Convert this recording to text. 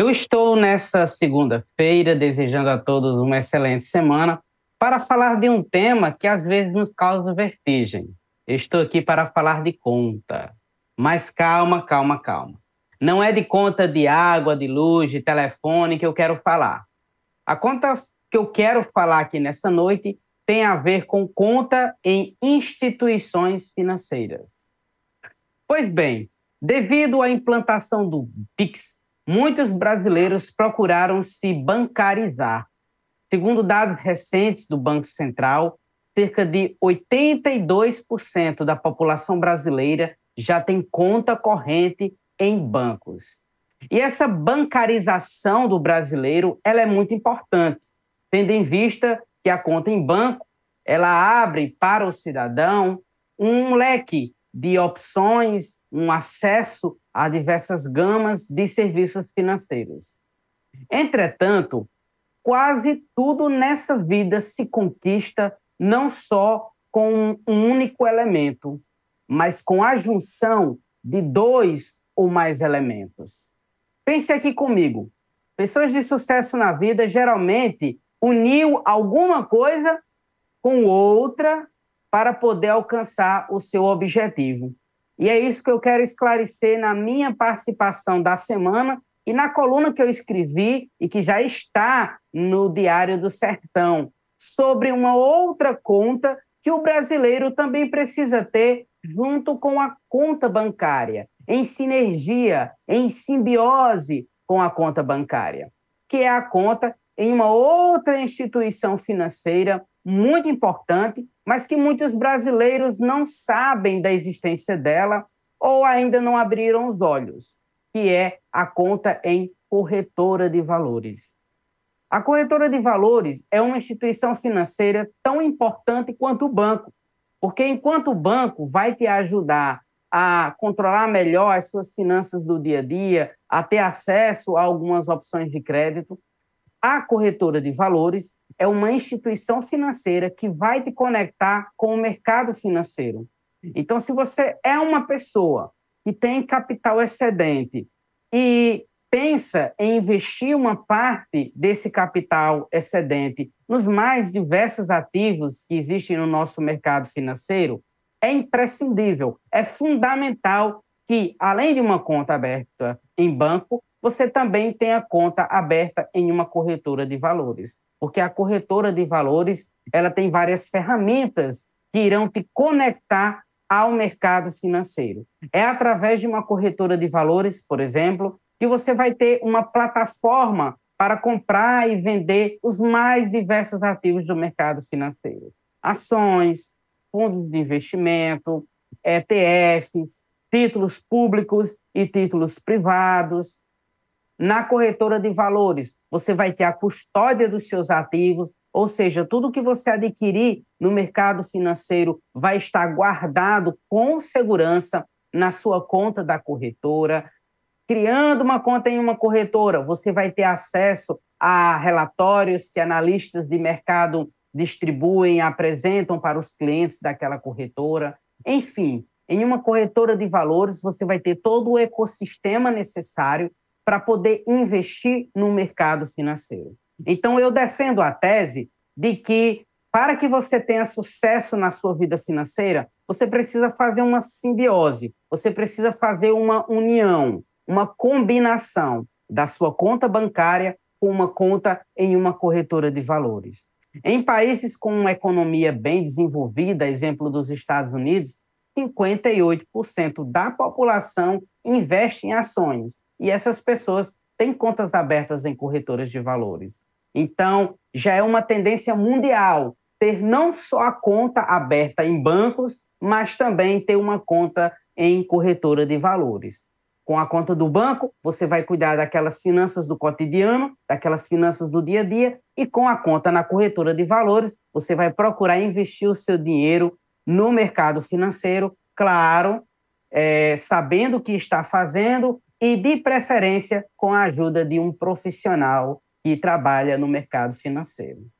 Eu estou nessa segunda-feira desejando a todos uma excelente semana para falar de um tema que às vezes nos causa vertigem. Eu estou aqui para falar de conta. Mas calma, calma, calma. Não é de conta de água, de luz, de telefone que eu quero falar. A conta que eu quero falar aqui nessa noite tem a ver com conta em instituições financeiras. Pois bem, devido à implantação do Pix, muitos brasileiros procuraram se bancarizar. Segundo dados recentes do Banco Central, cerca de 82% da população brasileira já tem conta corrente em bancos. E essa bancarização do brasileiro, ela é muito importante, tendo em vista que a conta em banco, ela abre para o cidadão um leque de opções, um acesso a diversas gamas de serviços financeiros. Entretanto, quase tudo nessa vida se conquista não só com um único elemento, mas com a junção de dois ou mais elementos. Pense aqui comigo. Pessoas de sucesso na vida geralmente uniu alguma coisa com outra para poder alcançar o seu objetivo. E é isso que eu quero esclarecer na minha participação da semana e na coluna que eu escrevi e que já está no Diário do Sertão, sobre uma outra conta que o brasileiro também precisa ter junto com a conta bancária, em sinergia, em simbiose com a conta bancária, que é a conta em uma outra instituição financeira muito importante, mas que muitos brasileiros não sabem da existência dela ou ainda não abriram os olhos, que é a conta em corretora de valores. A corretora de valores é uma instituição financeira tão importante quanto o banco, porque enquanto o banco vai te ajudar a controlar melhor as suas finanças do dia a dia, a ter acesso a algumas opções de crédito, a corretora de valores é uma instituição financeira que vai te conectar com o mercado financeiro. Então, se você é uma pessoa que tem capital excedente e pensa em investir uma parte desse capital excedente nos mais diversos ativos que existem no nosso mercado financeiro, é imprescindível, é fundamental que, além de uma conta aberta em banco, você também tem a conta aberta em uma corretora de valores, porque a corretora de valores ela tem várias ferramentas que irão te conectar ao mercado financeiro. É através de uma corretora de valores, por exemplo, que você vai ter uma plataforma para comprar e vender os mais diversos ativos do mercado financeiro: ações, fundos de investimento, ETFs, títulos públicos e títulos privados, na corretora de valores, você vai ter a custódia dos seus ativos, ou seja, tudo que você adquirir no mercado financeiro vai estar guardado com segurança na sua conta da corretora. Criando uma conta em uma corretora, você vai ter acesso a relatórios que analistas de mercado distribuem, apresentam para os clientes daquela corretora. Enfim, em uma corretora de valores, você vai ter todo o ecossistema necessário para poder investir no mercado financeiro. Então, eu defendo a tese de que, para que você tenha sucesso na sua vida financeira, você precisa fazer uma simbiose, você precisa fazer uma união, uma combinação da sua conta bancária com uma conta em uma corretora de valores. Em países com uma economia bem desenvolvida, exemplo dos Estados Unidos, 58% da população investe em ações e essas pessoas têm contas abertas em corretoras de valores. Então, já é uma tendência mundial ter não só a conta aberta em bancos, mas também ter uma conta em corretora de valores. Com a conta do banco, você vai cuidar daquelas finanças do cotidiano, daquelas finanças do dia a dia, e com a conta na corretora de valores, você vai procurar investir o seu dinheiro no mercado financeiro, claro, é, sabendo o que está fazendo e, de preferência, com a ajuda de um profissional que trabalha no mercado financeiro.